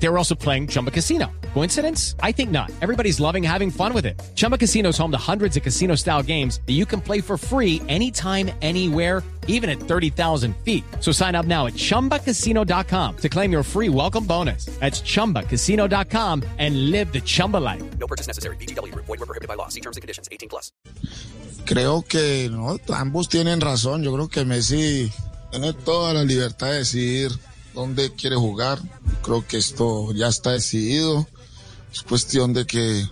They were also playing Chumba Casino. Coincidence? I think not. Everybody's loving having fun with it. Chumba Casino is home to hundreds of casino style games that you can play for free anytime, anywhere, even at 30,000 feet. So sign up now at chumbacasino.com to claim your free welcome bonus. That's chumbacasino.com and live the Chumba life. No purchase necessary. VGW. Void were prohibited by law. See terms and conditions. 18 plus. Creo que no, ambos tienen razón. Yo creo que Messi tiene toda la libertad de decidir dónde quiere jugar. Creo que esto ya está decidido. Es cuestión de que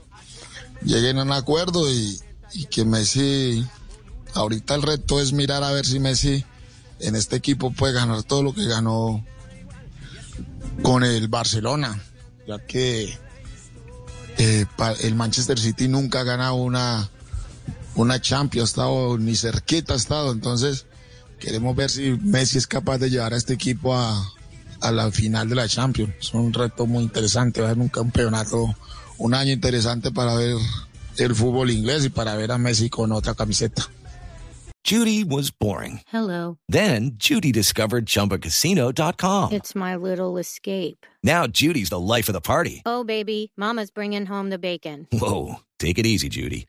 lleguen a un acuerdo y, y que Messi, ahorita el reto es mirar a ver si Messi en este equipo puede ganar todo lo que ganó con el Barcelona, ya que eh, el Manchester City nunca ha ganado una, una Champions, ha estado ni cerquita ha estado, entonces queremos ver si Messi es capaz de llevar a este equipo a, a la final de la Champions. Es un reto muy interesante, va a ser un campeonato, un año interesante para ver el fútbol inglés y para ver a Messi con otra camiseta. Judy was boring. Hello. Then Judy discovered ChumbaCasino.com. It's my little escape. Now Judy's the life of the party. Oh, baby, Mama's bringing home the bacon. Whoa, take it easy, Judy.